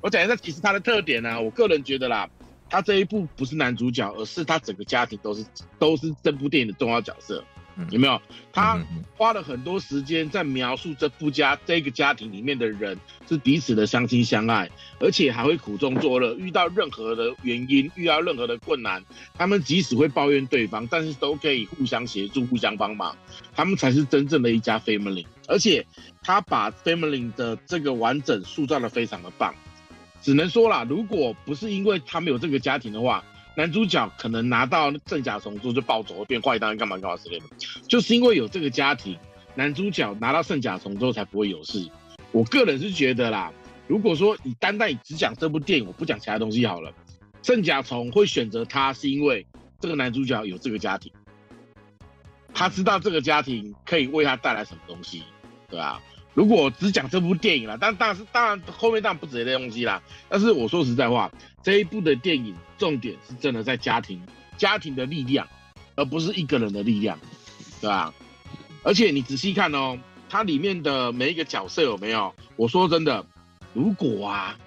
我讲一下，其实它的特点呢、啊，我个人觉得啦，他这一部不是男主角，而是他整个家庭都是都是这部电影的重要角色。有没有？他花了很多时间在描述这夫家这个家庭里面的人是彼此的相亲相爱，而且还会苦中作乐。遇到任何的原因，遇到任何的困难，他们即使会抱怨对方，但是都可以互相协助、互相帮忙。他们才是真正的一家 family。而且他把 family 的这个完整塑造的非常的棒。只能说啦，如果不是因为他们有这个家庭的话。男主角可能拿到圣甲虫之后就暴走，变坏蛋，干嘛干嘛之类的，就是因为有这个家庭，男主角拿到圣甲虫之后才不会有事。我个人是觉得啦，如果说你单单只讲这部电影，我不讲其他东西好了，圣甲虫会选择他是因为这个男主角有这个家庭，他知道这个家庭可以为他带来什么东西，对吧？如果只讲这部电影啦，但当然是当然后面当然不止这些东西啦。但是我说实在话，这一部的电影重点是真的在家庭，家庭的力量，而不是一个人的力量，对吧？而且你仔细看哦，它里面的每一个角色有没有？我说真的，如果啊，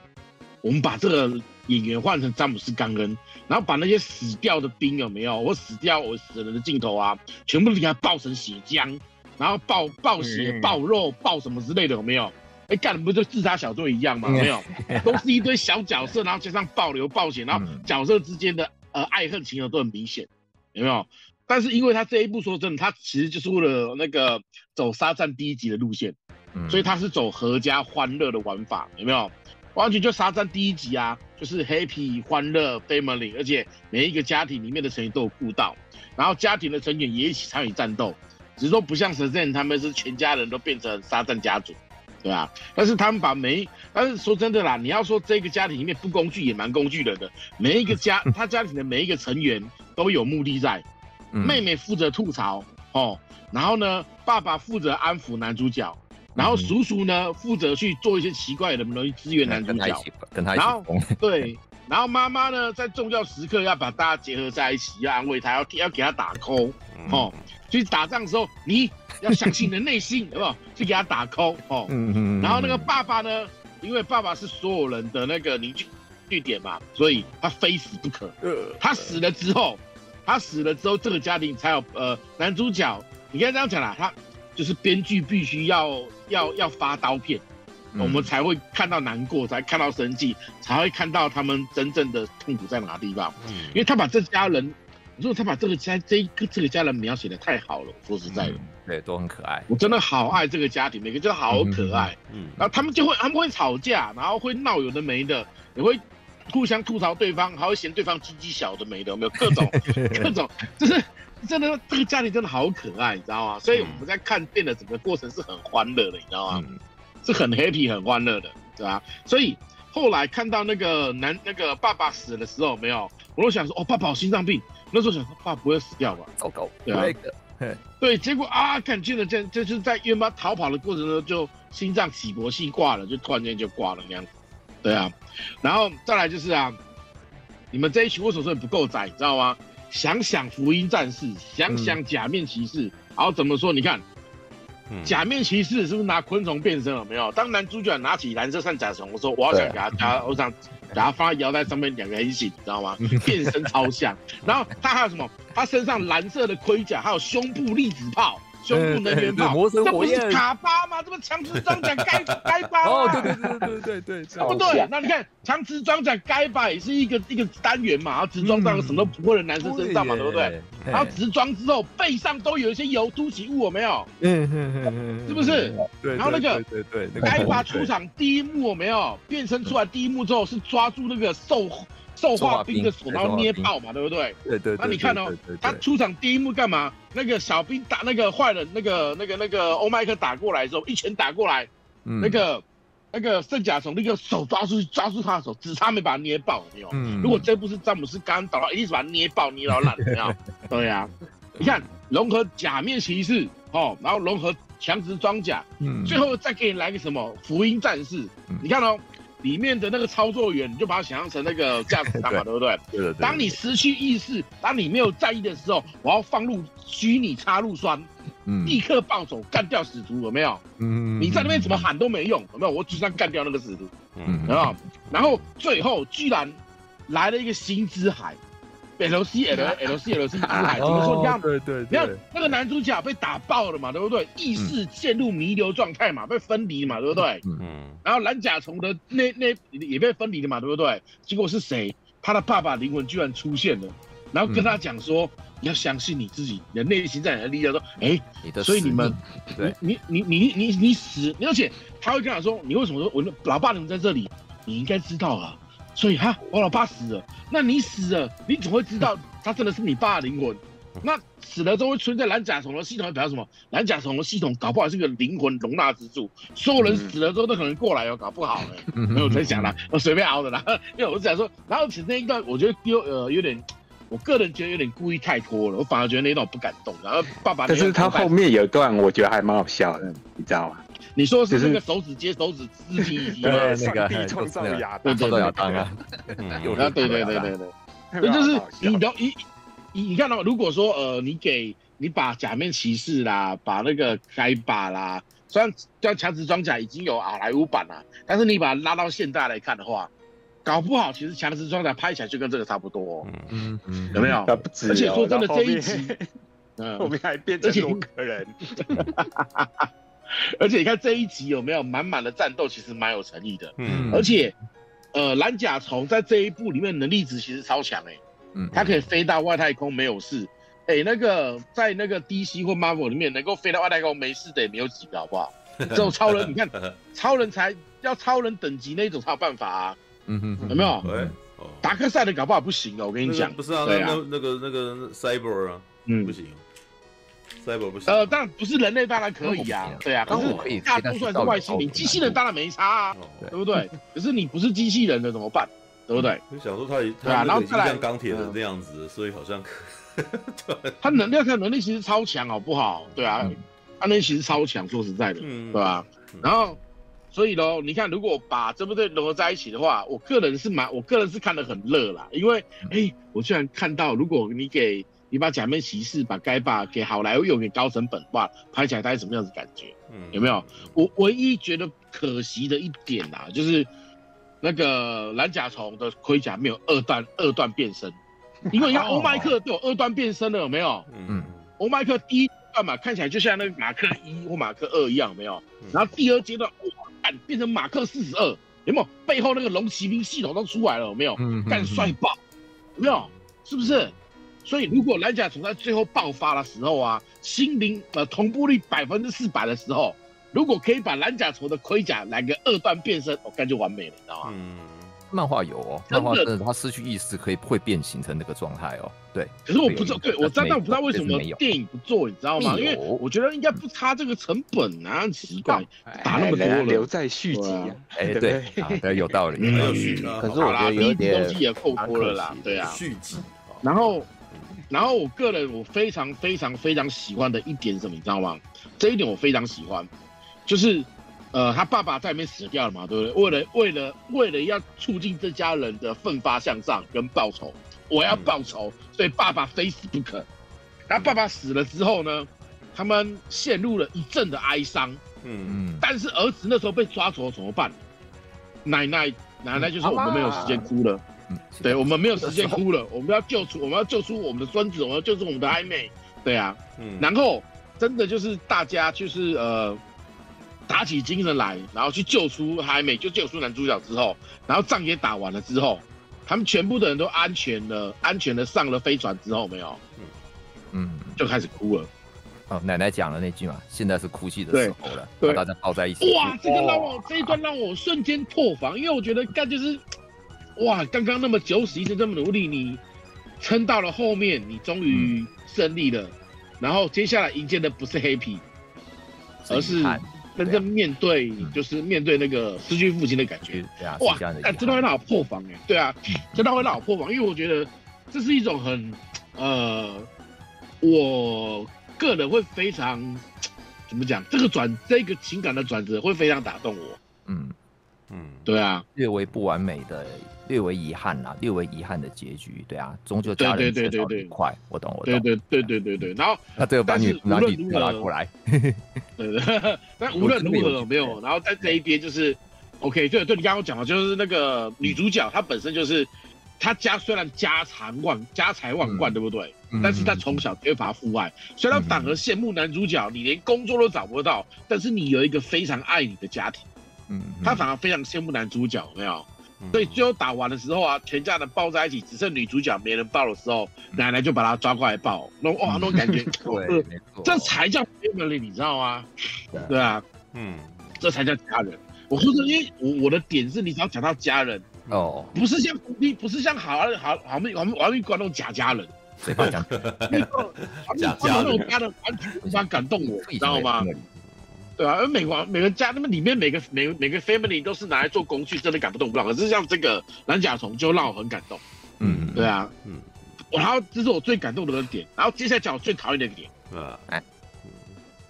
我们把这个演员换成詹姆斯·冈恩，然后把那些死掉的兵有没有？我死掉我死人的镜头啊，全部给他爆成血浆。然后爆爆血、爆肉、爆什么之类的有没有？哎，干的不就自杀小队一样吗？没有，都是一堆小角色，然后加上暴流、暴血，然后角色之间的呃爱恨情仇都很明显，有没有？但是因为他这一部说真的，他其实就是为了那个走沙战第一集的路线，所以他是走合家欢乐的玩法，有没有？完全就沙战第一集啊，就是 happy 欢乐 family，而且每一个家庭里面的成员都有顾到，然后家庭的成员也一起参与战斗。只是说不像 Shazam 他们是全家人都变成沙战家族，对啊？但是他们把每，但是说真的啦，你要说这个家庭里面不工具也蛮工具人的，每一个家他家庭的每一个成员都有目的在。妹妹负责吐槽哦，然后呢，爸爸负责安抚男主角，然后叔叔呢负责去做一些奇怪的东西支援男主角，跟他一起，然后 对，然后妈妈呢在重要时刻要把大家结合在一起，要安慰他，要要给他打 call 哦。去打仗的时候，你要相信你的内心，好不好？去给他打 call 哦。嗯嗯。然后那个爸爸呢，因为爸爸是所有人的那个凝聚据点嘛，所以他非死不可。他死了之后，他死了之后，这个家庭才有呃男主角。你可以这样讲啦，他就是编剧必须要要要发刀片，我们才会看到难过，才看到生气，才会看到他们真正的痛苦在哪地方。嗯。因为他把这家人。如果他把这个家这一个这个家人描写的太好了，说实在的，嗯，对，都很可爱。我真的好爱这个家庭，每个都好可爱。嗯，然后他们就会他们会吵架，然后会闹有的没的，也会互相吐槽对方，还会嫌对方鸡鸡小的没的，有没有各种 各种，就是真的这个家庭真的好可爱，你知道吗？所以我们在看电的整个过程是很欢乐的，你知道吗？嗯，是很 happy 很欢乐的，对吧？所以后来看到那个男那个爸爸死的时候，没有，我都想说，哦，爸爸有心脏病。那时候想说，爸不会死掉吧？糟糕，对啊，对，结果啊，看见了这这就是在约妈逃跑的过程中，就心脏起搏器挂了，就突然间就挂了那样子，对啊，然后再来就是啊，你们这一群为什么说不够窄，你知道吗？想想福音战士，想想假面骑士，然后怎么说？你看，假面骑士是不是拿昆虫变身了？没有。当男主角拿起蓝色散甲虫，我说我要想给他加，我想给他放在腰带上面两个人形，你知道吗？变身超像。然后他还有什么？他身上蓝色的盔甲，还有胸部粒子炮。胸部能源炮，这不是卡巴吗？这不强磁装甲该 该巴哦，对对对对对对对，对不对？那你看强磁装甲该巴也是一个一个单元嘛，然后直装到什么都不会的男生身上嘛，对不对？然后直装之后背上都有一些油凸起物，有没有？嗯嗯嗯，是不是？对。然后那个对对该巴出场第一幕有没有变身出来？第一幕之后是抓住那个兽。兽化兵的手，然后捏爆嘛，对不对？对对。那你看哦，他出场第一幕干嘛？那个小兵打那个坏人，那个那个那个欧麦克打过来的时候，一拳打过来，那个那个圣甲虫那个手抓出去抓住他的手，只差没把他捏爆，没有？如果这部是詹姆斯刚倒了，一定是把他捏爆捏到烂，没有？对呀。你看融合假面骑士哦，然后融合强直装甲，最后再给你来个什么福音战士？你看哦。里面的那个操作员，你就把它想象成那个驾驶舱嘛，对不对？对对。当你失去意识，当你没有在意的时候，我要放入虚拟插入栓，嗯，立刻暴走干掉使徒，有没有？嗯。你在那边怎么喊都没用，有没有？我只想干掉那个使徒，嗯，然后？然后最后居然来了一个新之海。L C L L C L C 出海怎么说？你看，对对，你看那个男主角被打爆了嘛，对不对？意识陷入弥留状态嘛，被分离嘛，对不对？嗯。然后蓝甲虫的那那也被分离了嘛，对不对？结果是谁？他的爸爸灵魂居然出现了，然后跟他讲说：“你要相信你自己，你的内心在你的力量。”说：“哎，所以你们，你你你你你你死，而且他会跟他说：你为什么说我老爸能在这里？你应该知道啊。”所以哈，我老爸死了，那你死了，你总会知道 他真的是你爸的灵魂。那死了之后会存在蓝甲虫的系统，代表什么？蓝甲虫的系统搞不好是个灵魂容纳之处，所有人死了之后都可能过来哦，搞不好哎、欸，没有在想啦，我随便熬的啦。因为我是想说，然后其实那一段我觉得丢呃有点，我个人觉得有点故意太拖了，我反而觉得那一段我不敢动。然后爸爸，但是他后面有一段我觉得还蛮好笑的，你知道吗？你说是那个手指接手指肢体，对那个创造亚当，创造亚当啊，啊，对对对对对，那就是你的你你你看到，如果说呃，你给你把假面骑士啦，把那个该把啦，虽然叫强直装甲已经有好莱坞版了，但是你把它拉到现代来看的话，搞不好其实强磁装甲拍起来就跟这个差不多，嗯。嗯，有没有？而且说真的，这一集，嗯，后面还变成多个人。而且你看这一集有没有满满的战斗，其实蛮有诚意的。嗯，而且，呃，蓝甲虫在这一部里面能力值其实超强哎，嗯，它可以飞到外太空没有事。哎，那个在那个 DC 或 Marvel 里面能够飞到外太空没事的也没有几个，好不好？只有超人，你看 超人才要超人等级那种才有办法啊。嗯哼，有没有？对，达克赛的搞不好不行哦，我跟你讲。不是啊，那那个那个 Cyber 啊，嗯，不行。呃，当然不是人类，当然可以啊，对啊，可是大多数还是外星人，机器人当然没差啊，对不对？可是你不是机器人的怎么办？对不对？就想说他他然后像钢铁人那样子，所以好像 他能量他能力其实超强，好不好？对啊，他能力其实超强，说实在的，对吧？然后所以喽，你看，如果把这部队融合在一起的话，我个人是蛮，我个人是看得很乐啦，因为哎，我居然看到，如果你给你把假面骑士把该把给好莱坞用给高成本化，拍起来大概什么样子感觉？嗯，有没有？我唯一觉得可惜的一点啊，就是那个蓝甲虫的盔甲没有二段二段变身，因为你看欧麦克都有二段变身了，有没有？嗯，欧麦克第一段嘛，看起来就像那个马克一或马克二一样，有没有？然后第二阶段哇，变成马克四十二，有没有？背后那个龙骑兵系统都出来了，有没有？嗯，干帅爆，有没有？是不是？所以，如果蓝甲虫在最后爆发的时候啊，心灵呃同步率百分之四百的时候，如果可以把蓝甲虫的盔甲来个二段变身，我、哦、感觉完美了，你知道吗？嗯，漫画有哦，漫画真的，他失去意识可以会变形成那个状态哦。对，可是我不知道，对我真的不知道为什么电影不做，你知道吗？因为我觉得应该不差这个成本啊，奇怪，打那么多了，留在续集啊。哎，对，对，有道理，有续集。可是我觉得有点东西也够多了啦，对啊，续集，然后。然后我个人我非常非常非常喜欢的一点是什么，你知道吗？这一点我非常喜欢，就是，呃，他爸爸在里面死掉了嘛，对不对？为了为了为了要促进这家人的奋发向上跟报仇，我要报仇，所以爸爸非死不可。他爸爸死了之后呢，他们陷入了一阵的哀伤。嗯嗯。但是儿子那时候被抓走了怎么办？奶奶奶奶就说：“我们没有时间哭了。嗯”对，我们没有时间哭了，我们要救出我们要救出我们的孙子，我们要救出我们的暧昧。对啊。嗯。然后真的就是大家就是呃。打起精神来，然后去救出还没就救出男主角之后，然后仗也打完了之后，他们全部的人都安全了，安全的上了飞船之后，没有，嗯嗯，就开始哭了。哦，奶奶讲了那句嘛，现在是哭泣的时候了，把大家抱在一起。哇，这个让我这一段让我瞬间破防，因为我觉得干就是，哇，刚刚那么九死一生这么努力，你撑到了后面，你终于胜利了，嗯、然后接下来迎接的不是 happy，而是。真正面对就是面对那个失去父亲的感觉，对啊，哇，哎，真的会让我破防哎，对啊，真的会让我破防，因为我觉得这是一种很，呃，我个人会非常怎么讲，这个转这个情感的转折会非常打动我，嗯。嗯，对啊，略微不完美的。略为遗憾啦，略为遗憾的结局，对啊，终究家人缺少一块，我懂，我懂，对对对对对对，然后那这个把你拿你拉过来，对。对，但无论如何没有，然后在这一边就是，OK，对对，你刚刚讲的就是那个女主角，她本身就是她家虽然家财万家财万贯，对不对？但是她从小缺乏父爱，所以她反而羡慕男主角，你连工作都找不到，但是你有一个非常爱你的家庭，嗯，她反而非常羡慕男主角，没有？所以最后打完的时候啊，全家人抱在一起，只剩女主角没人抱的时候，奶奶就把她抓过来抱，那哇，那种感觉，对，这才叫 family，你知道吗？对啊，嗯，这才叫家人。我说是，因为我我的点是，你只要讲到家人哦，不是像你不是像好好好好们我们玩命关那种假家人？假家人。那种家人完全无法感动我，你知道吗？对啊，而美国每个家那么里面每个每个每个 family 都是拿来做工具，真的感不动不了。可是像这个蓝甲虫就让我很感动。嗯，对啊，嗯，然后这是我最感动的点。然后接下来讲我最讨厌的一个点。啊，哎，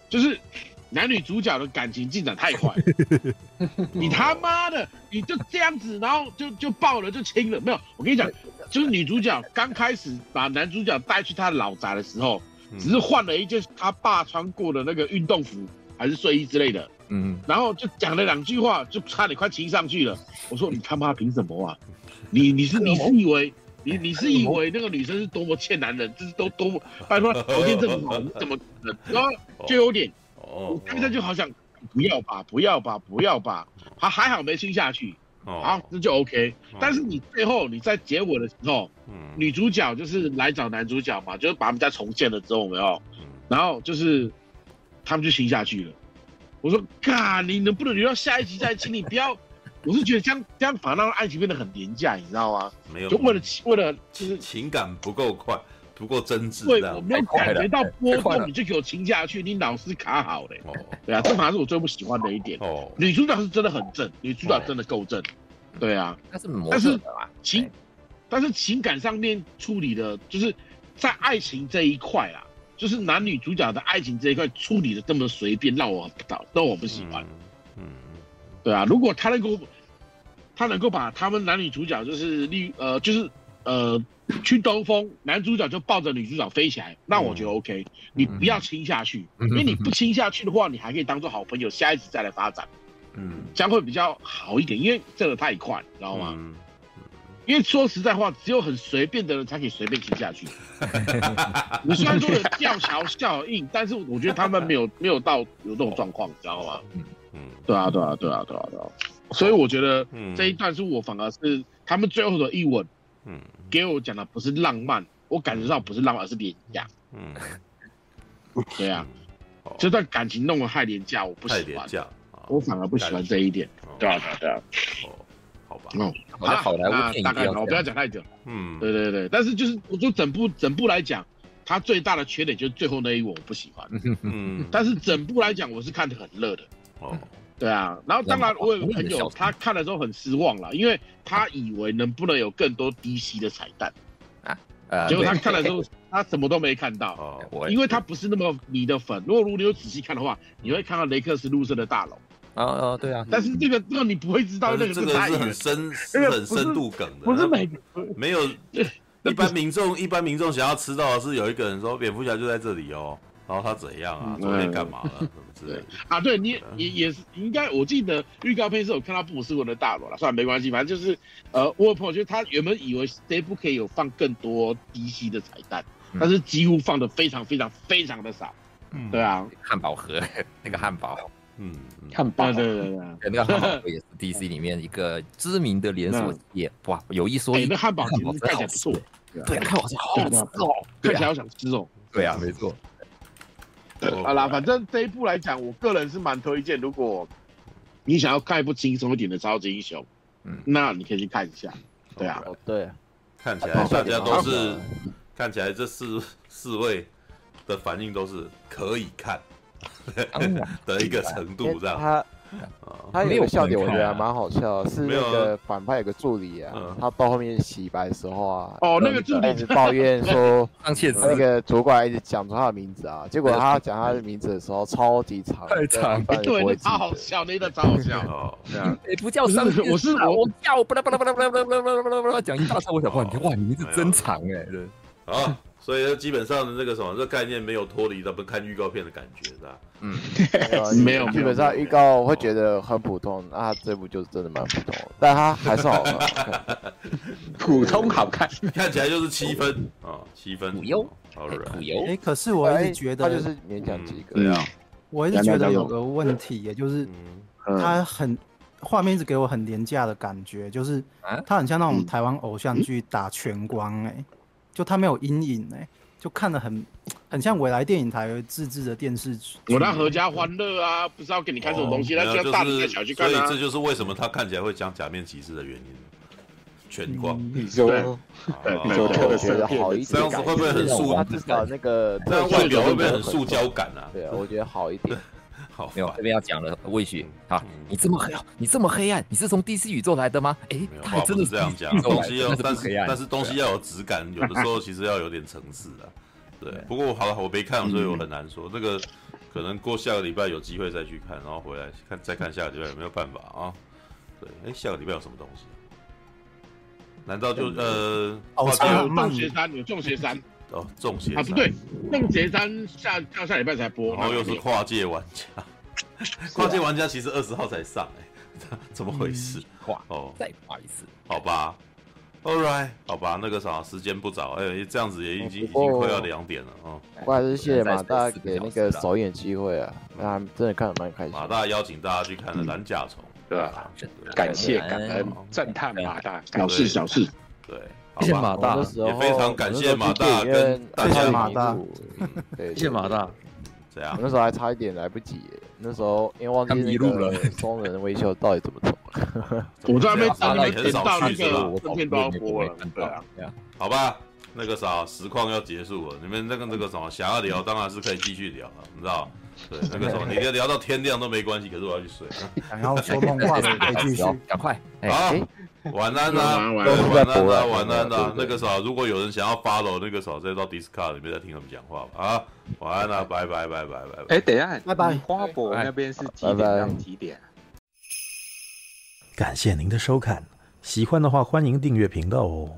就是男女主角的感情进展太快。你他妈的，你就这样子，然后就就抱了就亲了，没有？我跟你讲，就是女主角刚开始把男主角带去他老宅的时候，只是换了一件他爸穿过的那个运动服。还是睡衣之类的，嗯，然后就讲了两句话，就差点快亲上去了。我说你他妈凭什么啊？你 你是你是以为你 你是以为那个女生是多么欠男人，就是都多么拜托条件这么好，你怎么可能？然后就有点，我现在就好想不要吧，不要吧，不要吧。还还好没亲下去，好，那就 OK。但是你最后你在结尾的时候，女主角就是来找男主角嘛，就是把他们家重建了之后，没有，然后就是。他们就亲下去了，我说：“嘎，你能不能留到下一集再亲？你不要，我是觉得这样这样反而让爱情变得很廉价，你知道吗？没有，就为了为了就是情感不够快，不够真挚。对，我没有感觉到波动，你就给我亲下去，你脑是卡好嘞。哦，对啊，这反而是我最不喜欢的一点。哦，女主角是真的很正，女主角真的够正。对啊，但是但是情，但是情感上面处理的，就是在爱情这一块啊。就是男女主角的爱情这一块处理的这么随便，让我不到，让我不喜欢。嗯，嗯对啊，如果他能够，他能够把他们男女主角就是立呃就是呃去兜风，男主角就抱着女主角飞起来，那我觉得 OK。你不要亲下去，嗯、因为你不亲下去的话，你还可以当做好朋友，下一次再来发展。嗯，将会比较好一点，因为这个太快，知道吗？嗯因为说实在话，只有很随便的人才可以随便亲下去。你虽然说有吊桥效应，但是我觉得他们没有 没有到有这种状况，你知道吗？嗯嗯，对啊对啊对啊对啊对啊。所以我觉得这一段是我反而是他们最后的一吻，嗯，给我讲的不是浪漫，我感觉到不是浪漫，而是廉价。嗯，对啊，这段感情弄得太廉价，我不喜欢。我反而不喜欢这一点。对啊对啊对啊。哦，好的，好的，那大概我不要讲太久。嗯，对对对，但是就是我说整部整部来讲，它最大的缺点就是最后那一幕我不喜欢。嗯，但是整部来讲我是看得很乐的。哦，对啊，然后当然我有个朋友他看的时候很失望了，因为他以为能不能有更多 DC 的彩蛋啊，结果他看了之后他什么都没看到。哦，因为他不是那么迷的粉。如果如果你有仔细看的话，你会看到雷克斯路瑟的大楼。哦哦，对啊，但是这个这个你不会知道，那个这个是很深、是很深度梗的，不是每个没有 一般民众一般民众想要吃到的是有一个人说蝙蝠侠就在这里哦，然后他怎样啊？昨天干嘛了？什么之类的啊？对，你也也是应该，我记得预告片是有看到布鲁斯韦恩的大楼了，算了，没关系，反正就是呃，我有朋友觉得他原本以为这部可以有放更多 DC 的彩蛋，但是几乎放的非常非常非常的少。嗯，对啊，汉堡盒那个汉堡，嗯，汉堡，对对对，那个汉堡也是 DC 里面一个知名的连锁企业。哇，有一说一，那汉堡其实看起来不错，对，汉堡是好吃哦，看起来好想吃哦。对啊，没错。好啦，反正这一部来讲，我个人是蛮推荐。如果你想要看一部轻松一点的超级英雄，嗯，那你可以去看一下。对啊，对，看起来大家都是，看起来这四四位的反应都是可以看 的一个程度，这样。他有一个笑点，我觉得还蛮好笑，是那个反派有个助理啊，他到后面洗白的时候啊，哦，那个助理一直抱怨 说，那个主管一直讲出他的名字啊，结果他讲他的名字的时候超级长，太长，对，超好笑，那个超好笑。哦，这样，哎，不叫上，我是我叫，巴拉巴拉巴拉巴拉巴拉巴拉巴拉巴拉讲一大串，我想哇，你哇，你名字真长哎，对，啊。所以基本上的那个什么，这概念没有脱离咱们看预告片的感觉，是吧？嗯，没有，基本上预告我会觉得很普通，那这部就是真的蛮普通，但它还是好看，普通好看，看起来就是七分啊，七分，普优，好了，普优。哎，可是我一直觉得，他就是勉强及格。对啊，我一直觉得有个问题，也就是他很画面一直给我很廉价的感觉，就是他很像那种台湾偶像剧打全光，哎。就他没有阴影哎，就看得很很像未来电影台自制的电视剧。我那合家欢乐啊，不知道给你看什么东西，那就大人小去看。所以这就是为什么他看起来会讲假面骑士的原因。全光，你说，你说特色好一点，这样子会不会很塑？至少那个 这样外表会不会很塑胶感啊？对啊，我觉得好一点。好，没有这边要讲了，魏许啊，你这么黑，你这么黑暗，你是从 DC 宇宙来的吗？哎，他还真的是这样讲，东西要但是但是东西要有质感，有的时候其实要有点层次啊。对，不过好了，我没看，所以我很难说。这个 可能过下个礼拜有机会再去看，然后回来看再看下个礼拜有没有办法啊？对，哎，下个礼拜有什么东西？难道就呃，哦，众邪山，有众邪三。哦，中邪啊，不对，众邪三下下下礼拜才播，然后又是跨界玩家，跨界玩家其实二十号才上哎，怎么回事？跨哦，再跨一次，好吧，All right，好吧，那个啥，时间不早，哎，这样子也已经已经快要两点了啊。我还是谢谢马大给那个首演机会啊，那真的看得蛮开心。马大邀请大家去看了蓝甲虫，对吧？感谢感恩赞叹马大，小事小事，对。谢谢马大，也非常感谢马大跟大家马大，对，谢谢马大。这样，那时候还差一点来不及，那时候因为忘记那个双人微笑到底怎么走。我在那边等你们到那个正片都要播了，对啊，好吧，那个啥实况要结束了，你们那个那个什么想要聊，当然是可以继续聊了，你知道？对，那个什么，你要聊到天亮都没关系，可是我要去睡。想要说梦话的可以继续，赶快，好。晚安啦，晚安啦，晚安啦。那个啥，如果有人想要 follow 那个时候，再到 Discord 里面再听他们讲话吧。啊，晚安 啦，拜拜拜拜拜拜。哎，等一下，拜拜。花博那边是几点到几点？感谢您的收看，喜欢的话欢迎订阅频道哦。